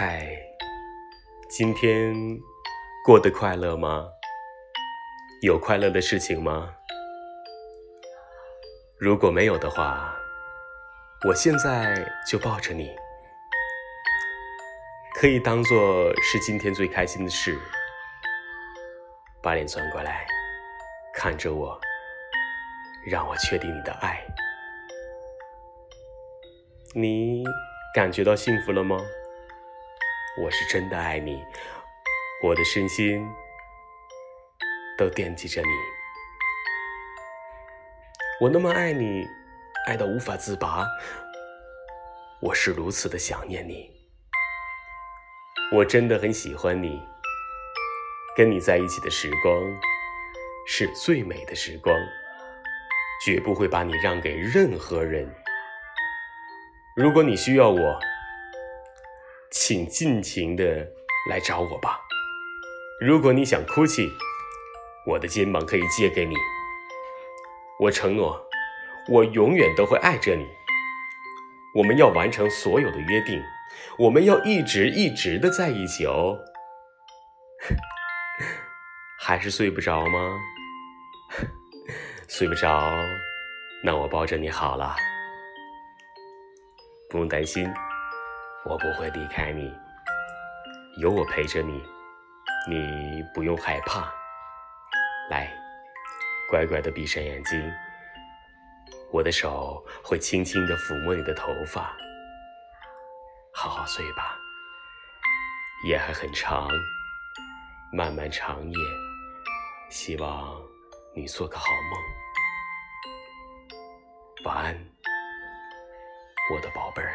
嗨，今天过得快乐吗？有快乐的事情吗？如果没有的话，我现在就抱着你，可以当做是今天最开心的事。把脸转过来，看着我，让我确定你的爱。你感觉到幸福了吗？我是真的爱你，我的身心都惦记着你。我那么爱你，爱到无法自拔。我是如此的想念你，我真的很喜欢你。跟你在一起的时光是最美的时光，绝不会把你让给任何人。如果你需要我，请尽情的来找我吧。如果你想哭泣，我的肩膀可以借给你。我承诺，我永远都会爱着你。我们要完成所有的约定，我们要一直一直的在一起哦。还是睡不着吗？睡不着，那我抱着你好了。不用担心。我不会离开你，有我陪着你，你不用害怕。来，乖乖的闭上眼睛，我的手会轻轻的抚摸你的头发。好好睡吧，夜还很长，漫漫长夜，希望你做个好梦。晚安，我的宝贝儿。